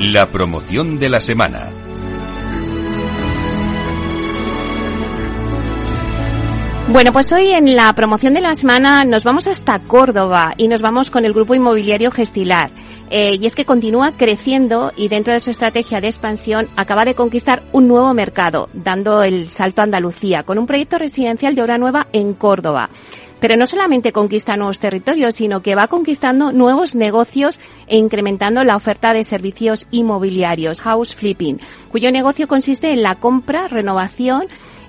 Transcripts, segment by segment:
La promoción de la semana. Bueno, pues hoy en la promoción de la semana nos vamos hasta Córdoba y nos vamos con el grupo inmobiliario Gestilar. Eh, y es que continúa creciendo y dentro de su estrategia de expansión acaba de conquistar un nuevo mercado, dando el salto a Andalucía, con un proyecto residencial de obra nueva en Córdoba. Pero no solamente conquista nuevos territorios, sino que va conquistando nuevos negocios e incrementando la oferta de servicios inmobiliarios, house flipping, cuyo negocio consiste en la compra, renovación,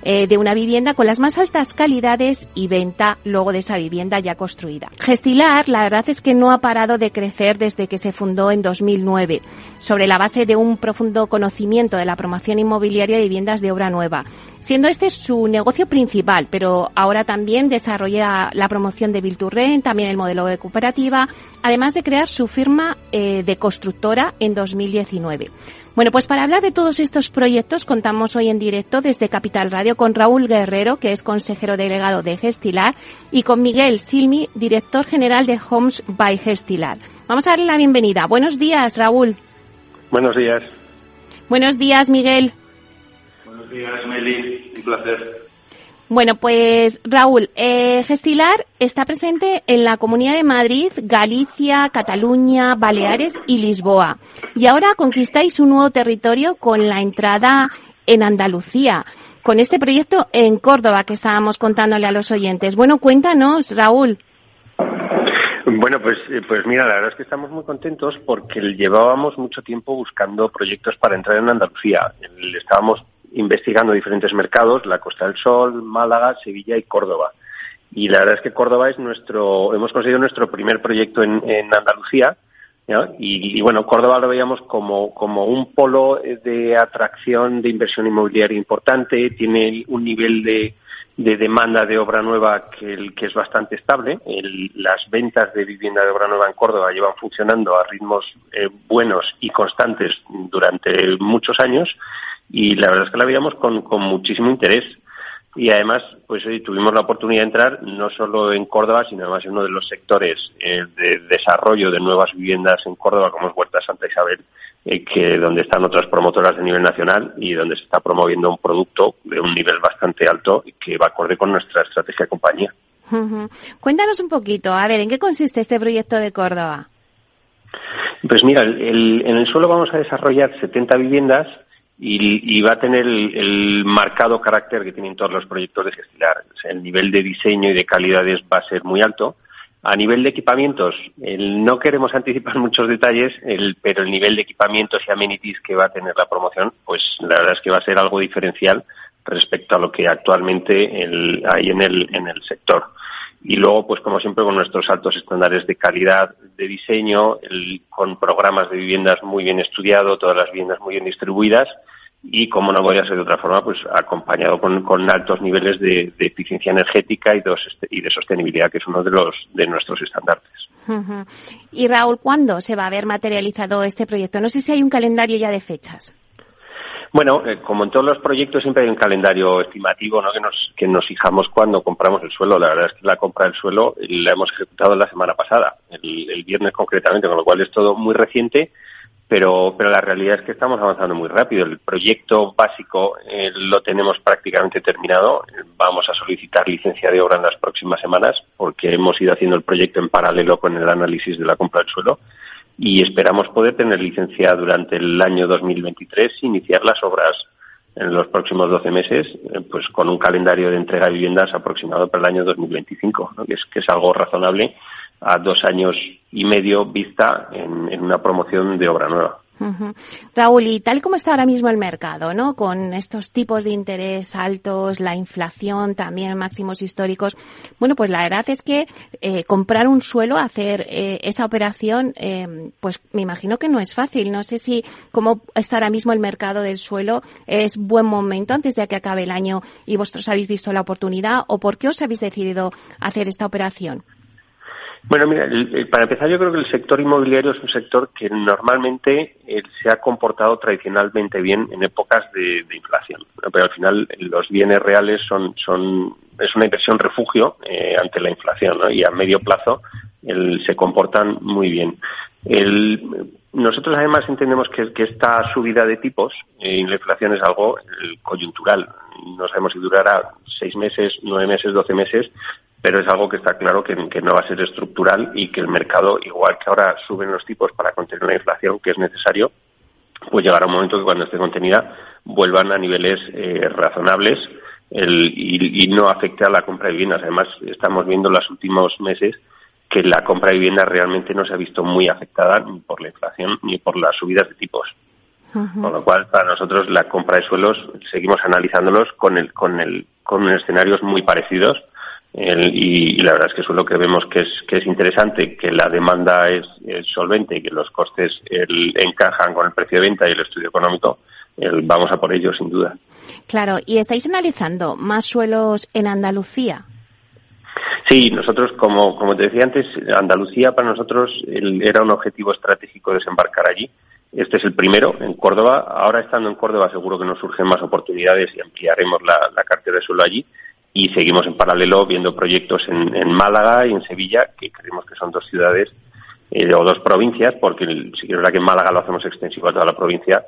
eh, de una vivienda con las más altas calidades y venta luego de esa vivienda ya construida. Gestilar, la verdad es que no ha parado de crecer desde que se fundó en 2009, sobre la base de un profundo conocimiento de la promoción inmobiliaria de viviendas de obra nueva, siendo este su negocio principal, pero ahora también desarrolla la promoción de Bilturren, también el modelo de cooperativa, además de crear su firma eh, de constructora en 2019. Bueno, pues para hablar de todos estos proyectos contamos hoy en directo desde Capital Radio con Raúl Guerrero, que es consejero delegado de Gestilar, y con Miguel Silmi, director general de Homes by Gestilar. Vamos a darle la bienvenida. Buenos días, Raúl. Buenos días. Buenos días, Miguel. Buenos días, Meli. Un placer. Bueno, pues Raúl, eh, Gestilar está presente en la Comunidad de Madrid, Galicia, Cataluña, Baleares y Lisboa. Y ahora conquistáis un nuevo territorio con la entrada en Andalucía, con este proyecto en Córdoba que estábamos contándole a los oyentes. Bueno, cuéntanos, Raúl. Bueno, pues, eh, pues mira, la verdad es que estamos muy contentos porque llevábamos mucho tiempo buscando proyectos para entrar en Andalucía. Estábamos investigando diferentes mercados, la Costa del Sol, Málaga, Sevilla y Córdoba. Y la verdad es que Córdoba es nuestro, hemos conseguido nuestro primer proyecto en, Andalucía. Y, bueno, Córdoba lo veíamos como, como un polo de atracción de inversión inmobiliaria importante, tiene un nivel de, de demanda de obra nueva que, es bastante estable. las ventas de vivienda de obra nueva en Córdoba llevan funcionando a ritmos eh, buenos y constantes durante muchos años y la verdad es que la veíamos con, con muchísimo interés. Y además, pues hoy tuvimos la oportunidad de entrar no solo en Córdoba, sino además en uno de los sectores eh, de desarrollo de nuevas viviendas en Córdoba, como es Huerta Santa Isabel, eh, que donde están otras promotoras de nivel nacional y donde se está promoviendo un producto de un nivel bastante alto y que va acorde con nuestra estrategia de compañía. Cuéntanos un poquito, a ver, ¿en qué consiste este proyecto de Córdoba? Pues mira, en el suelo vamos a desarrollar 70 viviendas y, va a tener el, marcado carácter que tienen todos los proyectos de Gestilar. el nivel de diseño y de calidades va a ser muy alto. A nivel de equipamientos, no queremos anticipar muchos detalles, pero el nivel de equipamientos y amenities que va a tener la promoción, pues la verdad es que va a ser algo diferencial respecto a lo que actualmente hay en el, en el sector. Y luego, pues como siempre, con nuestros altos estándares de calidad de diseño, con programas de viviendas muy bien estudiados, todas las viviendas muy bien distribuidas y, como no podría ser de otra forma, pues acompañado con, altos niveles de, eficiencia energética y de, y de sostenibilidad, que es uno de los de nuestros estándares. Y Raúl, ¿cuándo se va a ver materializado este proyecto? No sé si hay un calendario ya de fechas. Bueno, eh, como en todos los proyectos siempre hay un calendario estimativo ¿no? que, nos, que nos fijamos cuando compramos el suelo. La verdad es que la compra del suelo la hemos ejecutado la semana pasada, el, viernes concretamente, con lo cual es todo muy reciente, pero, pero la realidad es que estamos avanzando muy rápido. El proyecto básico eh, lo tenemos prácticamente terminado. Vamos a solicitar licencia de obra en las próximas semanas porque hemos ido haciendo el proyecto en paralelo con el análisis de la compra del suelo y esperamos poder tener licencia durante el año 2023 e iniciar las obras en los próximos 12 meses, eh, pues con un calendario de entrega de viviendas aproximado para el año 2025, que, es, que es algo razonable a dos años y medio vista en una promoción de obra nueva. Raúl, y tal como está ahora mismo el mercado, ¿no? Con estos tipos de interés altos, la inflación también máximos históricos, bueno, pues la verdad es que eh, comprar un suelo, hacer eh, esa operación, eh, pues me imagino que no es fácil. No sé si cómo está ahora mismo el mercado del suelo es buen momento antes de que acabe el año y vosotros habéis visto la oportunidad o por qué os habéis decidido hacer esta operación. Bueno, mira, para empezar yo creo que el sector inmobiliario es un sector que normalmente eh, se ha comportado tradicionalmente bien en épocas de, inflación, pero al final los bienes reales son, son es una inversión refugio eh, ante la inflación y a medio plazo se comportan muy bien. El, nosotros además entendemos que, esta subida de tipos y la inflación es algo coyuntural. No sabemos si durará seis meses, nueve meses, doce meses, pero es algo que está claro que, no va a ser estructural y que el mercado, igual que ahora suben los tipos para contener la inflación, que es necesario, pues llegará un momento que cuando esté contenida vuelvan a niveles eh, razonables y, no afecte a la compra de viviendas. Además, estamos viendo en los últimos meses que la compra de vivienda realmente no se ha visto muy afectada ni por la inflación ni por las subidas de tipos. Con lo cual, para nosotros, la compra de suelos seguimos analizándolos con, el, con, el, con escenarios muy parecidos y, la verdad es que eso es lo que vemos que es, que es interesante, que la demanda es, solvente y que los costes encajan con el precio de venta y el estudio económico, vamos a por ello sin duda. Claro, ¿y estáis analizando más suelos en Andalucía? Sí, nosotros, como, como te decía antes, Andalucía para nosotros era un objetivo estratégico desembarcar allí. Este es el primero en Córdoba. Ahora estando en Córdoba seguro que nos surgen más oportunidades y ampliaremos la, la cartera de suelo allí y seguimos en paralelo viendo proyectos en, Málaga y en Sevilla, que creemos que son dos ciudades eh, o dos provincias, porque sí que es verdad que en Málaga lo hacemos extensivo a toda la provincia,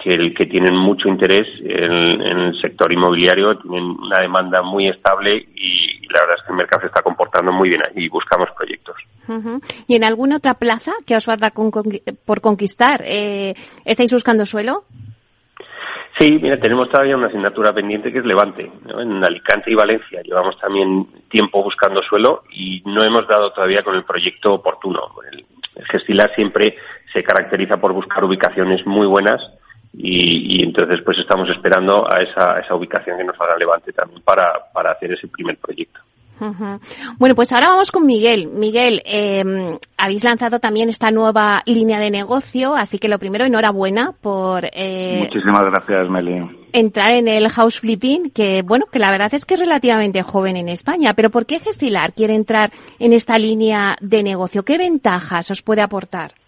que, el, que tienen mucho interés en, el sector inmobiliario, tienen una demanda muy estable y, la verdad es que el mercado se está comportando muy bien y buscamos proyectos. ¿Y en alguna otra plaza que os falta por conquistar? Eh, ¿Estáis buscando suelo? Sí, mira, tenemos todavía una asignatura pendiente que es Levante. En Alicante y Valencia llevamos también tiempo buscando suelo y no hemos dado todavía con el proyecto oportuno. El, Gestilar siempre se caracteriza por buscar ubicaciones muy buenas y, entonces pues estamos esperando a esa, esa ubicación que nos haga Levante también para, para hacer ese primer proyecto. Bueno, pues ahora vamos con Miguel. Miguel, eh, habéis lanzado también esta nueva línea de negocio, así que lo primero, enhorabuena por... Eh, Muchísimas gracias, Meli. Entrar en el house flipping, que bueno, que la verdad es que es relativamente joven en España, pero ¿por qué Gestilar quiere entrar en esta línea de negocio? ¿Qué ventajas os puede aportar?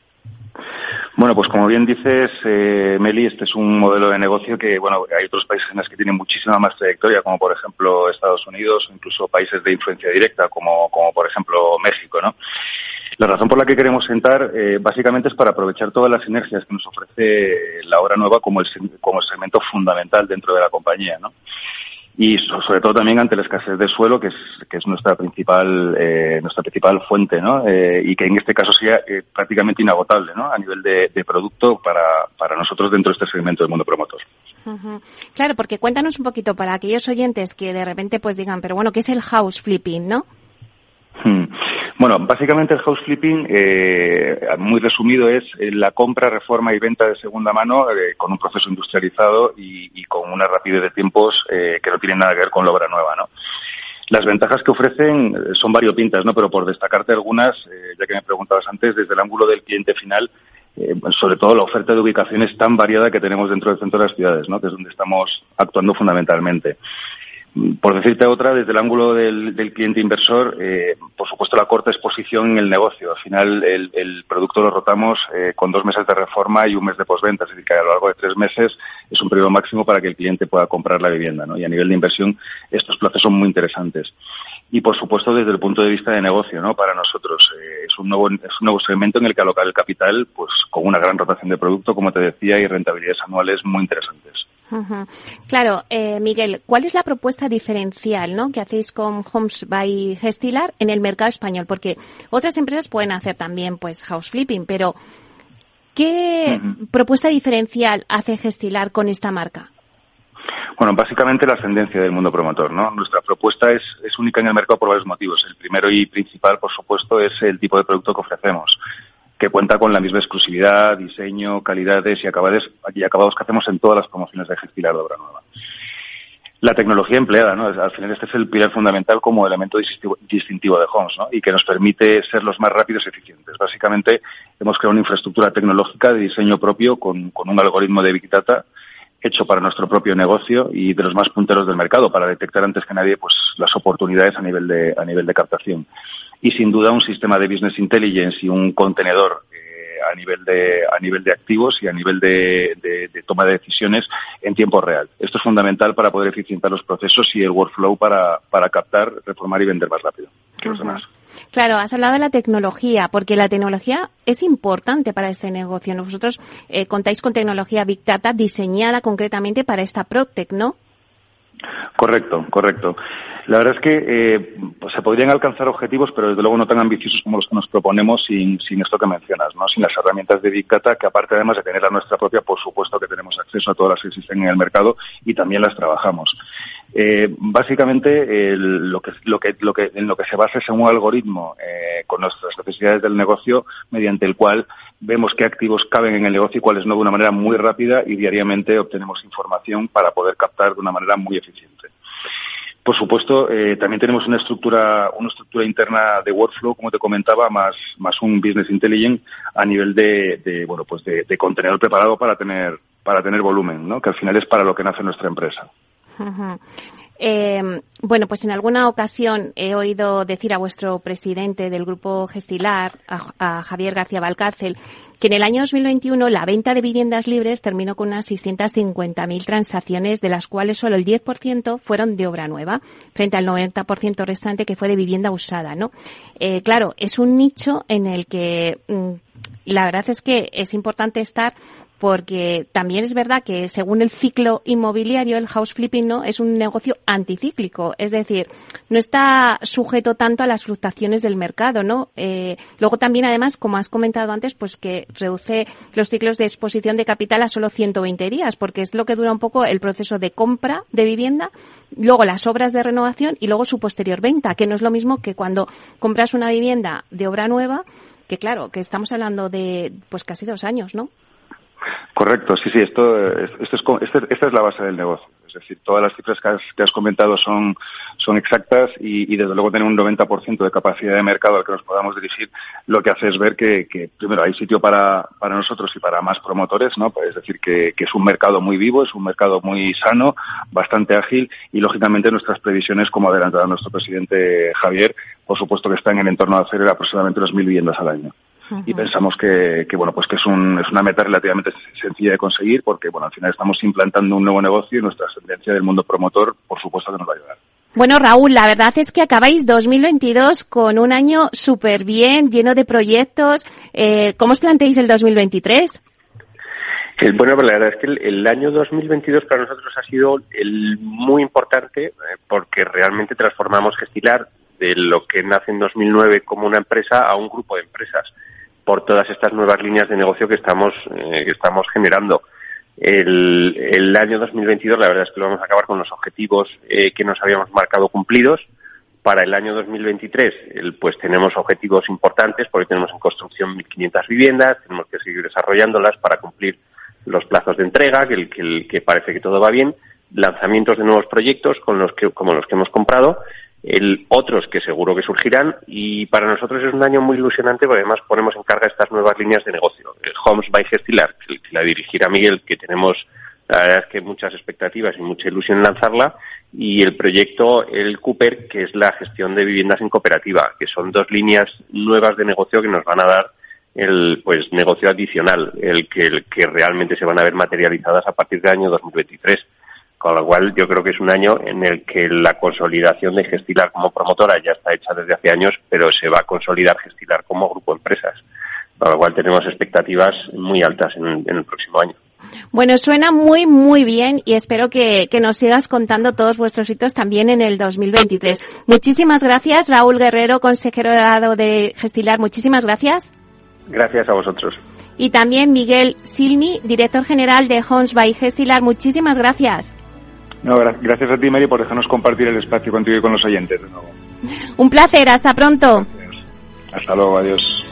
Bueno, pues como bien dices, eh, Meli, este es un modelo de negocio que, bueno, hay otros países en los que tienen muchísima más trayectoria, como por ejemplo Estados Unidos, o incluso países de influencia directa, como, como por ejemplo México, ¿no? La razón por la que queremos entrar eh, básicamente es para aprovechar todas las sinergias que nos ofrece la obra nueva como el, como el segmento fundamental dentro de la compañía, ¿no? Y sobre todo también ante la escasez de suelo que es que es nuestra principal eh, nuestra principal fuente no eh, y que en este caso sea eh, prácticamente inagotable no a nivel de, producto para, para nosotros dentro de este segmento del mundo promotor. Claro porque cuéntanos un poquito para aquellos oyentes que de repente pues digan pero bueno qué es el house flipping no. Bueno, básicamente el house flipping, eh, muy resumido, es eh, la compra, reforma y venta de segunda mano eh, con un proceso industrializado y, con una rapidez de tiempos que no tienen nada que ver con la obra nueva, ¿no? Las ventajas que ofrecen son variopintas, ¿no? Pero por destacarte algunas, ya que me preguntabas antes, desde el ángulo del cliente final, sobre todo la oferta de ubicaciones tan variada que tenemos dentro del centro de las ciudades, ¿no? que es donde estamos actuando fundamentalmente. Por decirte otra, desde el ángulo del, cliente inversor, eh, por supuesto la corta exposición en el negocio. Al final el, producto lo rotamos eh, con dos meses de reforma y un mes de posventa, es decir, que a lo largo de tres meses es un periodo máximo para que el cliente pueda comprar la vivienda. ¿no? Y a nivel de inversión estos plazos son muy interesantes y por supuesto desde el punto de vista de negocio, ¿no? Para nosotros eh, es un nuevo es un nuevo segmento en el que alocar el capital, pues con una gran rotación de producto, como te decía, y rentabilidades anuales muy interesantes. Claro, eh, Miguel, ¿cuál es la propuesta diferencial, ¿no? Que hacéis con Homes by Gestilar en el mercado español, porque otras empresas pueden hacer también, pues, house flipping, pero ¿qué propuesta diferencial hace Gestilar con esta marca? Bueno, básicamente la ascendencia del mundo promotor, ¿no? Nuestra propuesta es, es única en el mercado por varios motivos. El primero y principal, por supuesto, es el tipo de producto que ofrecemos que cuenta con la misma exclusividad, diseño, calidades y acabados, y acabados que hacemos en todas las promociones de Gestilar de Obra Nueva. La tecnología empleada, ¿no? Al final este es el pilar fundamental como elemento distintivo de Homes, ¿no? Y que nos permite ser los más rápidos y eficientes. Básicamente hemos creado una infraestructura tecnológica de diseño propio con, con un algoritmo de Big Data hecho para nuestro propio negocio y de los más punteros del mercado para detectar antes que nadie pues las oportunidades a nivel de a nivel de captación y sin duda un sistema de business intelligence y un contenedor eh, a nivel de a nivel de activos y a nivel de, de, toma de decisiones en tiempo real. Esto es fundamental para poder eficientar los procesos y el workflow para, para captar, reformar y vender más rápido que los demás. Claro, has hablado de la tecnología, porque la tecnología es importante para este negocio. Vosotros eh, contáis con tecnología Big Data diseñada concretamente para esta Proctec, ¿no? Correcto, correcto. La verdad es que eh, se podrían alcanzar objetivos, pero desde luego no tan ambiciosos como los que nos proponemos sin, sin esto que mencionas, ¿no? sin las herramientas de Big Data, que aparte además de tener la nuestra propia, por supuesto que tenemos acceso a todas las que existen en el mercado y también las trabajamos. Eh, básicamente, lo, que, lo, que, lo que, en lo que se basa es un algoritmo eh, con nuestras necesidades del negocio, mediante el cual vemos qué activos caben en el negocio y cuáles no de una manera muy rápida y diariamente obtenemos información para poder captar de una manera muy eficiente. Por supuesto, eh, también tenemos una estructura, una estructura interna de workflow, como te comentaba, más, más un business intelligence a nivel de, de bueno, pues de, de, contenedor preparado para tener, para tener volumen, ¿no? Que al final es para lo que nace nuestra empresa. Eh, bueno, pues en alguna ocasión he oído decir a vuestro presidente del grupo Gestilar, a, Javier García Valcárcel, que en el año 2021 la venta de viviendas libres terminó con unas 650.000 transacciones, de las cuales solo el 10% fueron de obra nueva, frente al 90% restante que fue de vivienda usada, ¿no? Eh, claro, es un nicho en el que mm, la verdad es que es importante estar porque también es verdad que según el ciclo inmobiliario, el house flipping no es un negocio anticíclico, es decir, no está sujeto tanto a las fluctuaciones del mercado, ¿no? Eh, luego también, además, como has comentado antes, pues que reduce los ciclos de exposición de capital a solo 120 días, porque es lo que dura un poco el proceso de compra de vivienda, luego las obras de renovación y luego su posterior venta, que no es lo mismo que cuando compras una vivienda de obra nueva, que claro, que estamos hablando de pues casi dos años, ¿no? Correcto, sí, sí, esto, esto es, este, esta es la base del negocio. Es decir, todas las cifras que has, que has comentado son, son exactas y, desde luego tener un 90% de capacidad de mercado al que nos podamos dirigir, lo que hace es ver que, que primero, hay sitio para, para nosotros y para más promotores, ¿no? Pues es decir, que, es un mercado muy vivo, es un mercado muy sano, bastante ágil y, lógicamente, nuestras previsiones, como ha adelantado nuestro presidente Javier, por supuesto que están en el entorno de hacer aproximadamente unas mil viviendas al año y pensamos que, que, bueno pues que es, un, es una meta relativamente sencilla de conseguir porque bueno al final estamos implantando un nuevo negocio y nuestra ascendencia del mundo promotor por supuesto que nos va a ayudar. Bueno, Raúl, la verdad es que acabáis 2022 con un año súper bien, lleno de proyectos. Eh, ¿Cómo os planteáis el 2023? Bueno, la verdad es que el, el, año 2022 para nosotros ha sido el muy importante eh, porque realmente transformamos Gestilar de lo que nace en 2009 como una empresa a un grupo de empresas por todas estas nuevas líneas de negocio que estamos, eh, que estamos generando. El, el, año 2022, la verdad es que lo vamos a acabar con los objetivos eh, que nos habíamos marcado cumplidos. Para el año 2023, el, pues tenemos objetivos importantes porque tenemos en construcción 1.500 viviendas, tenemos que seguir desarrollándolas para cumplir los plazos de entrega, que, que, que parece que todo va bien, lanzamientos de nuevos proyectos con los que, como los que hemos comprado el, otros que seguro que surgirán y para nosotros es un año muy ilusionante porque además ponemos en carga estas nuevas líneas de negocio. El Homes by Gestilar, que, la dirigirá Miguel, que tenemos la verdad es que muchas expectativas y mucha ilusión en lanzarla y el proyecto El Cooper, que es la gestión de viviendas en cooperativa, que son dos líneas nuevas de negocio que nos van a dar el pues negocio adicional, el que, el que realmente se van a ver materializadas a partir del año 2023 con lo cual yo creo que es un año en el que la consolidación de Gestilar como promotora ya está hecha desde hace años, pero se va a consolidar Gestilar como grupo de empresas, con lo cual tenemos expectativas muy altas en, en el próximo año. Bueno, suena muy, muy bien y espero que, que, nos sigas contando todos vuestros hitos también en el 2023. Muchísimas gracias, Raúl Guerrero, consejero de Gestilar. Muchísimas gracias. Gracias a vosotros. Y también Miguel Silmi, director general de Homes by Gestilar. Muchísimas gracias. No, gracias a ti, Mary, por dejarnos compartir el espacio contigo y con los oyentes de nuevo. Un placer, hasta pronto. Gracias. Hasta luego, adiós.